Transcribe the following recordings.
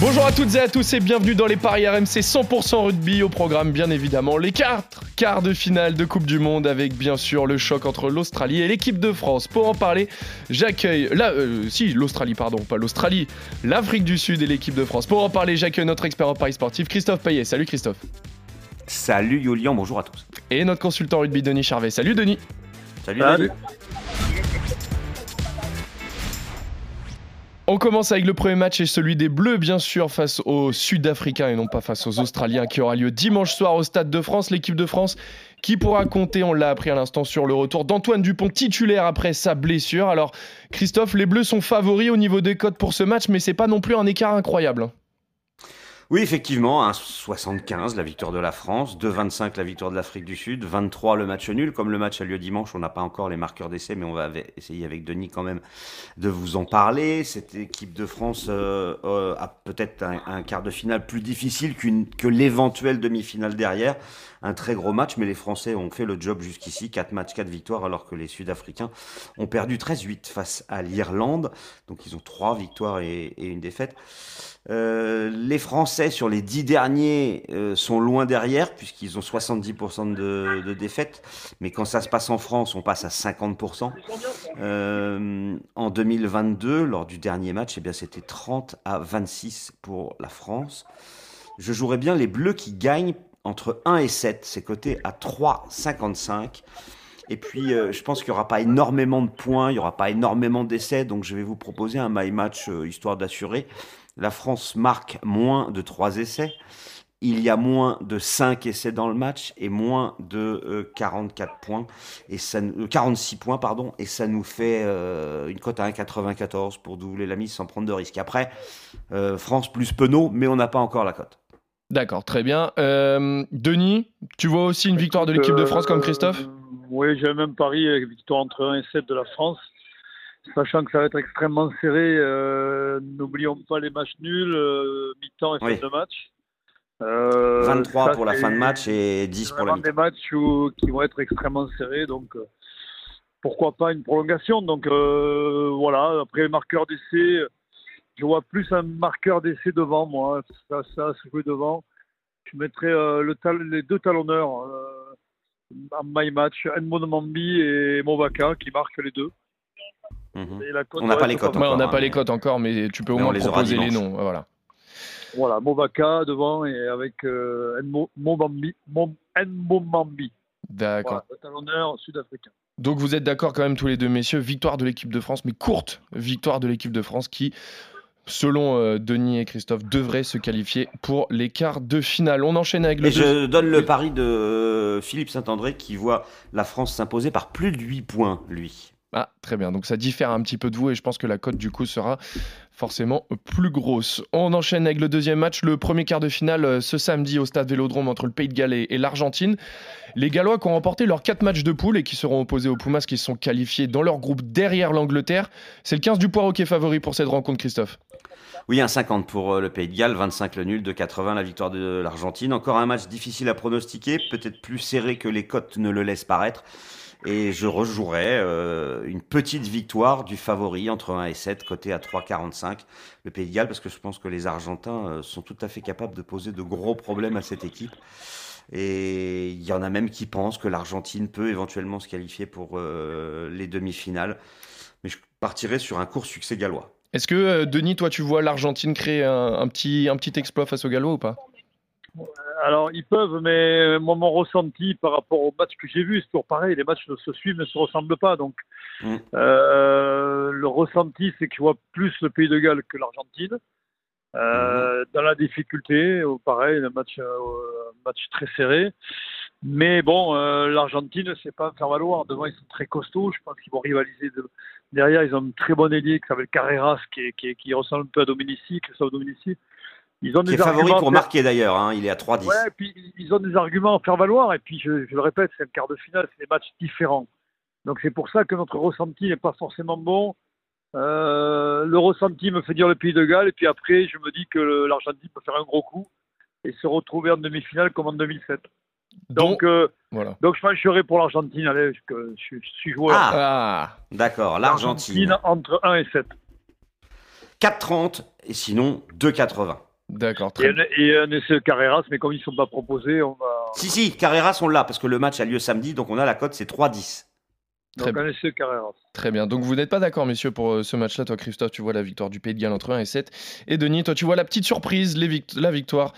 Bonjour à toutes et à tous et bienvenue dans les paris RMC 100% rugby au programme bien évidemment les quatre quarts de finale de Coupe du Monde avec bien sûr le choc entre l'Australie et l'équipe de France. Pour en parler, j'accueille la euh, si l'Australie pardon, pas l'Australie, l'Afrique du Sud et l'équipe de France. Pour en parler, j'accueille notre expert en paris sportif Christophe Payet. Salut Christophe. Salut Yolian, bonjour à tous. Et notre consultant rugby Denis Charvet. Salut Denis. Salut, Salut. On commence avec le premier match et celui des Bleus, bien sûr, face aux Sud-Africains et non pas face aux Australiens, qui aura lieu dimanche soir au Stade de France. L'équipe de France qui pourra compter, on l'a appris à l'instant, sur le retour d'Antoine Dupont, titulaire après sa blessure. Alors, Christophe, les Bleus sont favoris au niveau des codes pour ce match, mais c'est pas non plus un écart incroyable. Oui, effectivement, 1,75 la victoire de la France, 2,25 la victoire de l'Afrique du Sud, 23 le match nul. Comme le match a lieu dimanche, on n'a pas encore les marqueurs d'essai, mais on va essayer avec Denis quand même de vous en parler. Cette équipe de France euh, euh, a peut-être un, quart de finale plus difficile que l'éventuelle demi-finale derrière. Un très gros match, mais les Français ont fait le job jusqu'ici. 4 matchs, 4 victoires, alors que les Sud-Africains ont perdu 13-8 face à l'Irlande. Donc ils ont 3 victoires et, et une défaite. Euh, les Français sur les dix derniers euh, sont loin derrière puisqu'ils ont 70% de, défaites. Mais quand ça se passe en France, on passe à 50%. Euh, en 2022, lors du dernier match, eh c'était 30 à 26 pour la France. Je jouerais bien les Bleus qui gagnent entre 1 et 7. C'est coté à 3,55. Et puis, je pense qu'il n'y aura pas énormément de points, il n'y aura pas énormément d'essais, donc je vais vous proposer un my match histoire d'assurer la France marque moins de 3 essais. Il y a moins de 5 essais dans le match et moins de 44 euh, points et ça, 46 euh, points pardon et ça nous fait euh, une cote à 1,94 pour doubler la mise sans prendre de risque. Après France plus Penaud mais on n'a pas encore la cote. D'accord, très bien. Denis, tu vois aussi une victoire de l'équipe de France comme Christophe? Oui, j'ai même pari avec victoire entre 1 et 7 de la France sachant que ça va être extrêmement serré. Euh, n'oublions pas les matchs nuls, euh, mi-temps et fin de match. 23 euh, pour la fin de match et 10 pour la mi-temps. des matchs qui vont être extrêmement serrés, donc pourquoi pas une prolongation. Donc voilà, après le marqueur d'essai, je vois plus un marqueur d'essai devant moi, ça, ça se joue devant. Je mettrais le les deux talonneurs en my match, Enmo Mambi et Movaka qui marquent les deux. Mhm. on n'a pas les cotes encore. on n'a pas les cotes encore, mais tu peux au moins les proposer les noms. Voilà. Voilà, Movaka devant et avec euh, Mbomambi. D'accord. Voilà, sud-africain. Donc vous êtes d'accord quand même tous les deux messieurs, victoire de l'équipe de France, mais courte victoire de l'équipe de France qui, selon euh, Denis et Christophe, devrait se qualifier pour les quarts de finale. On enchaîne avec le... Et je donne le pari de euh, Philippe Saint-André qui voit la France s'imposer par plus de 8 points, lui. Ah, très bien. Donc ça diffère un petit peu de vous et je pense que la cote du coup sera forcément plus grosse. On enchaîne avec le deuxième match, le premier quart de finale euh, ce samedi au stade Vélodrome entre le Pays de Galles et l'Argentine. Les Gallois qui ont remporté leurs quatre matchs de poule et qui seront opposés aux Pumas qui sont qualifiés dans leur groupe derrière l'Angleterre. C'est le 15 du Poireau qui favori pour cette rencontre, Christophe. Oui, un 50 pour euh, le Pays de Galles, 25 le nul, de 80 la victoire de l'Argentine. Encore un match difficile à pronostiquer, peut-être plus serré que les cotes ne le laissent paraître. Et je rejouerai euh, une petite victoire du favori entre 1 et 7, côté à 3,45, le Pays de Galles, parce que je pense que les Argentins euh, sont tout à fait capables de poser de gros problèmes à cette équipe. Et il y en a même qui pensent que l'Argentine peut éventuellement se qualifier pour euh, les demi-finales. Mais je partirai sur un court succès gallois. Est-ce que, Denis, toi, tu vois l'Argentine créer un, petit, un petit exploit face aux Gallois ou pas? Alors, ils peuvent, mais moi, mon ressenti par rapport au match que j'ai vu, c'est toujours pareil. Les matchs ne se suivent, ne se ressemblent pas. Donc, mm. euh, le ressenti, c'est je vois plus le Pays de Galles que l'Argentine. Euh, mm. Dans la difficulté, pareil, un match, euh, match très serré. Mais bon, l'Argentine, c'est pas faire valoir. Devant, ils sont très costauds. Je pense qu'ils vont rivaliser. Derrière, ils ont une très bonne ailier qui s'appelle Carreras, qui, qui, qui, ressemble un peu à Dominici, Christophe Dominici. Ils ont des est favori pour marquer d'ailleurs, hein, il est à 3-10. Ouais, et puis ils ont des arguments à faire valoir, et puis je, le répète, c'est le quart de finale, c'est des matchs différents. Donc c'est pour ça que notre ressenti n'est pas forcément bon. Euh, le ressenti me fait dire le Pays de Galles, et puis après, je me dis que l'Argentine peut faire un gros coup et se retrouver en demi-finale comme en 2007. Donc, euh, voilà. donc je pencherai pour l'Argentine. Allez, je, je, suis joueur. Ah, ah. d'accord, l'Argentine. entre 1 et 7. 4,30 et sinon 2,80. D'accord. Très... Et, et un essai Carreras, mais comme ils ne sont pas proposés, on va. Si, si, Carreras, on l'a, parce que le match a lieu samedi, donc on a la cote, c'est 3-10. Très, Donc, Carreras. Très bien. Donc vous n'êtes pas d'accord, messieurs, pour euh, ce match-là. Toi, Christophe, tu vois la victoire du Pays de Galles entre 1 et 7. Et Denis, toi, tu vois la petite surprise, la victoire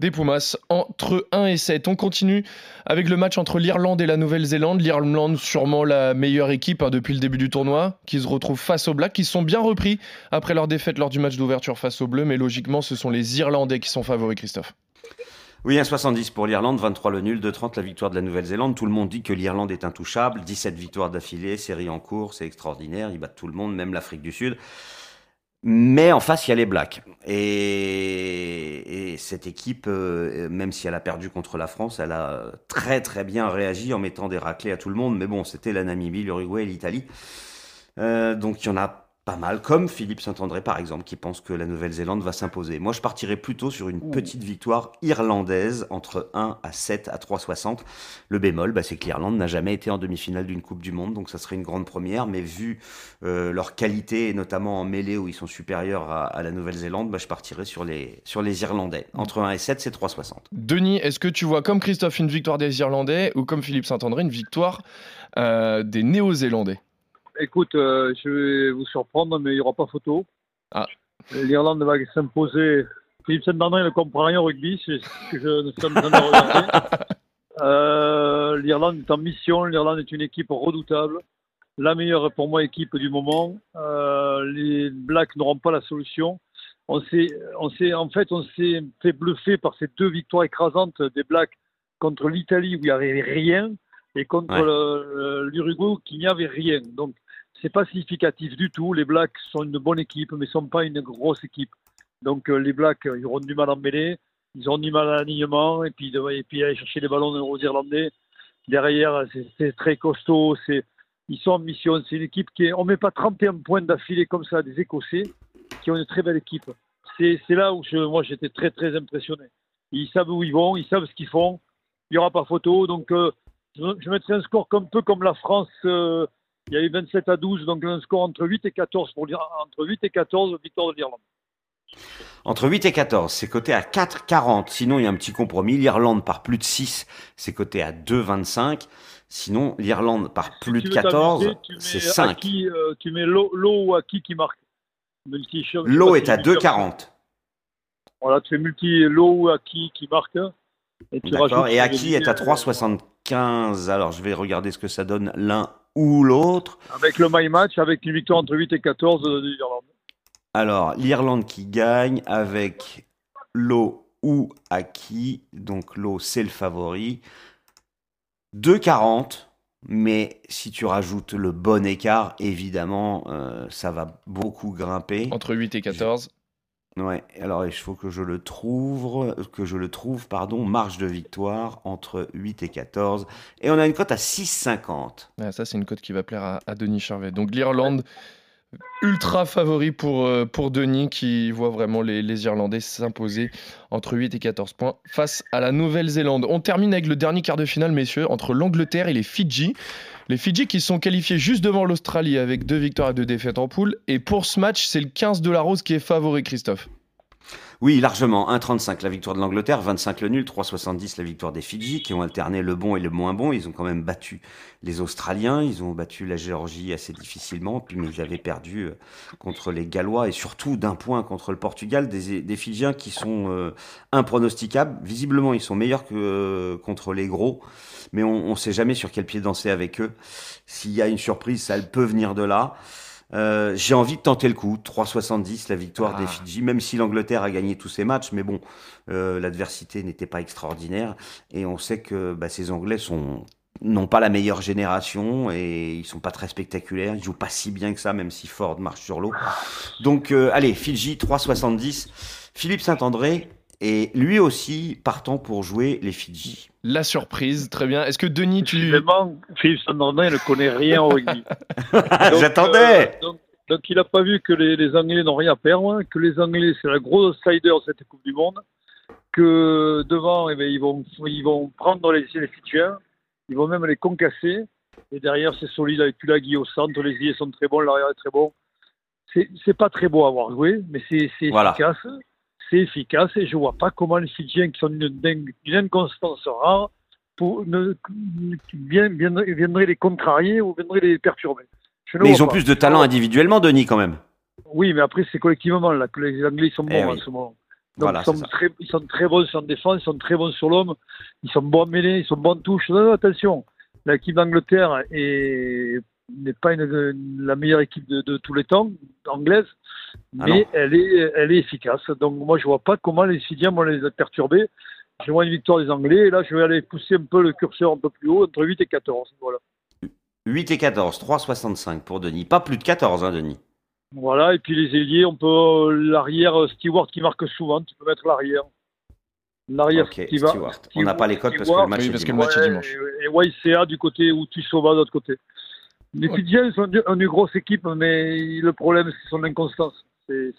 des Pumas entre 1 et 7. On continue avec le match entre l'Irlande et la Nouvelle-Zélande. L'Irlande, sûrement la meilleure équipe hein, depuis le début du tournoi, qui se retrouve face aux Blacks, qui sont bien repris après leur défaite lors du match d'ouverture face aux Bleus. Mais logiquement, ce sont les Irlandais qui sont favoris, Christophe. Oui, 1,70 pour l'Irlande, 23 le nul, 2,30 la victoire de la Nouvelle-Zélande. Tout le monde dit que l'Irlande est intouchable, 17 victoires d'affilée, série en cours, c'est extraordinaire, ils battent tout le monde, même l'Afrique du Sud. Mais en face, il y a les Blacks. Et, cette équipe, euh, même si elle a perdu contre la France, elle a très très bien réagi en mettant des raclés à tout le monde. Mais bon, c'était la Namibie, l'Uruguay l'Italie. Euh, donc il y en a pas mal, comme Philippe Saint-André par exemple, qui pense que la Nouvelle-Zélande va s'imposer. Moi, je partirais plutôt sur une petite victoire irlandaise entre 1 à 7 à 3,60. Le bémol, bah, c'est que l'Irlande n'a jamais été en demi-finale d'une Coupe du Monde, donc ça serait une grande première, mais vu euh, leur qualité, et notamment en mêlée où ils sont supérieurs à, la Nouvelle-Zélande, bah, je partirais sur les, sur les Irlandais. Entre 1 et 7, c'est 3,60. Denis, est-ce que tu vois comme Christophe une victoire des Irlandais ou comme Philippe Saint-André une victoire euh, des Néo-Zélandais? Écoute, euh, je vais vous surprendre, mais il n'y aura pas photo. Ah. L'Irlande va s'imposer. Philippe Saint-Bernard ne comprend rien au rugby, c'est ce que je ne suis en train de regarder. Euh, L'Irlande est en mission, l'Irlande est une équipe redoutable. La meilleure, pour moi, équipe du moment. Euh, les Blacks n'auront pas la solution. On s'est, on s'est, en fait, on s'est fait bluffer par ces deux victoires écrasantes des Blacks contre l'Italie où il n'y avait rien et contre l'Uruguay où il n'y avait rien. Donc, c'est pas significatif du tout. Les Blacks sont une bonne équipe, mais ne sont pas une grosse équipe. Donc euh, les Blacks, ils auront du mal à mêler, ils auront du mal à l'alignement, et puis, et puis aller chercher les ballons aux Irlandais. Derrière, c'est très costaud, ils sont en mission. C'est une équipe qui est, on met pas 31 points d'affilée comme ça des Écossais, qui ont une très belle équipe. C'est là où je, moi j'étais très très impressionné. Ils savent où ils vont, ils savent ce qu'ils font. Il n'y aura pas photo, donc euh, je, je mettrai un score un peu comme la France. Euh, il y a eu 27 à 12, donc un score entre 8 et 14 pour entre 8 et 14 victoire de l'Irlande. Entre 8 et 14, c'est coté à 4,40. Sinon, il y a un petit compromis. L'Irlande par plus de 6, c'est coté à 2,25. Sinon, l'Irlande par plus de 14, c'est 5. Euh, tu mets l'eau ou qui qui marque L'eau est à 2,40. Voilà, tu fais multi l'eau ou qui qui marque. Et, et Aki est à 3,75. Alors, je vais regarder ce que ça donne l'un ou l'autre. Avec le my match, avec une victoire entre 8 et 14 de l'Irlande. Alors, l'Irlande qui gagne avec l'eau ou Aki. Donc, l'eau, c'est le favori. 2,40. Mais si tu rajoutes le bon écart, évidemment, euh, ça va beaucoup grimper. Entre 8 et 14. Ouais, alors il faut que je le trouve, que je le trouve, pardon, marge de victoire entre 8 et 14. Et on a une cote à 6,50. ça, c'est une cote qui va plaire à, Denis Charvet. Donc l'Irlande, ultra favori pour, euh, pour Denis, qui voit vraiment les, les Irlandais s'imposer entre 8 et 14 points face à la Nouvelle-Zélande. On termine avec le dernier quart de finale, messieurs, entre l'Angleterre et les Fidji. Les Fidji qui sont qualifiés juste devant l'Australie avec deux victoires et deux défaites en poule. Et pour ce match, c'est le 15 de la Rose qui est favori, Christophe. Oui, largement. 1,35 la victoire de l'Angleterre, 25 le nul, 3,70 la victoire des Fidji, qui ont alterné le bon et le moins bon. Ils ont quand même battu les Australiens, ils ont battu la Géorgie assez difficilement, puis mais ils perdu euh, contre les Gallois et surtout d'un point contre le Portugal, des, des Fidjiens qui sont euh, impronosticables. Visiblement, ils sont meilleurs que euh, contre les gros mais on ne sait jamais sur quel pied danser avec eux. S'il y a une surprise, ça peut venir de là. Euh, j'ai envie de tenter le coup. 3,70 la victoire des ah. Fidji, même si l'Angleterre a gagné tous ses matchs, mais bon, euh, l'adversité n'était pas extraordinaire. Et on sait que bah, ces Anglais sont n'ont pas la meilleure génération et ils sont pas très spectaculaires. Ils jouent pas si bien que ça, même si Ford marche sur l'eau. Donc, euh, allez, Fidji 3,70. Philippe Saint-André, et lui aussi partant pour jouer les Fidji. La surprise, très bien. Est-ce que Denis, tu. Vraiment, Philippe Sandrandin ne connaît rien au rugby. J'attendais euh, Donc il n'a pas vu que les, Anglais n'ont rien à perdre, que les Anglais c'est la grosse slider de cette Coupe du Monde, que devant eh bien, ils, vont, ils vont prendre les, les ils vont même les concasser, et derrière c'est solide avec Tulagi au centre, les idées sont très bons, l'arrière est très bon. C'est pas très beau à avoir joué, mais c'est efficace. C'est efficace et je vois pas comment les Fidjiens qui sont d'une inconstance rare pour, ne, viendraient les contrarier ou viendraient les perturber. Mais ils ont plus de talent individuellement, Denis, quand même. Oui, mais après, c'est collectivement là, que les Anglais sont bons eh en ce moment. Donc, ils, sont très, ils, sont très, bons sur défense, ils sont très bons sur l'homme, ils sont bons mêlés, ils sont bons en touche. attention, l'équipe d'Angleterre n'est pas la meilleure équipe de, tous les temps, anglaise, ah mais elle est, elle est efficace. Donc moi, je vois pas comment les Syriens vont les perturber. Je vois une victoire des Anglais, et là, je vais aller pousser un peu le curseur un peu plus haut, entre 8 et 14. Voilà. 8 et 14, 3,65 pour Denis. Pas plus de 14, hein, Denis. Voilà, et puis les ailiers, on peut euh, l'arrière euh, Stewart qui marque souvent, tu peux mettre l'arrière. L'arrière Stewart. On n'a pas les codes parce que le match, oui, parce que le match est dimanche. Et, YCA du côté où tu sauves de l'autre côté. Les Fidjiens sont une grosse équipe, mais le problème, c'est son inconstance. C'est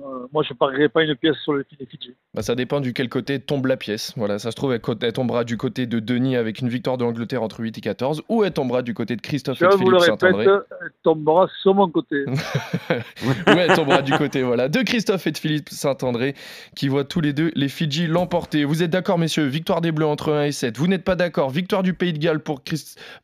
euh, moi, je parierais pas une pièce sur le Fidji. Bah, ça dépend du quel côté tombe la pièce. Voilà, ça se trouve, elle, tombera du côté de Denis avec une victoire de l'Angleterre entre 8 et 14, ou elle tombera du côté de Christophe et de Philippe Saint-André. Elle tombera sur mon côté. ou elle tombera du côté voilà, de Christophe et de Philippe Saint-André, qui voient tous les deux les Fidji l'emporter. Vous êtes d'accord, messieurs? Victoire des Bleus entre 1 et 7. Vous n'êtes pas d'accord? Victoire du Pays de Galles pour,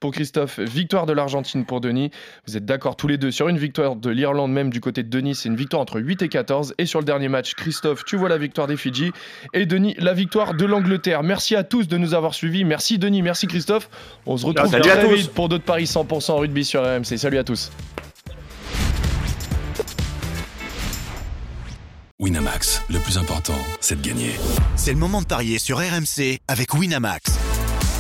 pour Christophe, victoire de l'Argentine pour Denis. Vous êtes d'accord tous les deux sur une victoire de l'Irlande, même du côté de Denis, c'est une victoire entre 8 et 14. Et sur le dernier match, Christophe, tu vois la victoire des Fidji. Et Denis, la victoire de l'Angleterre. Merci à tous de nous avoir suivis. Merci Denis, merci Christophe. On se retrouve très vite pour d'autres paris 100% rugby sur RMC. Salut à tous. Winamax, le plus important, c'est de gagner. C'est le moment de parier sur RMC avec Winamax.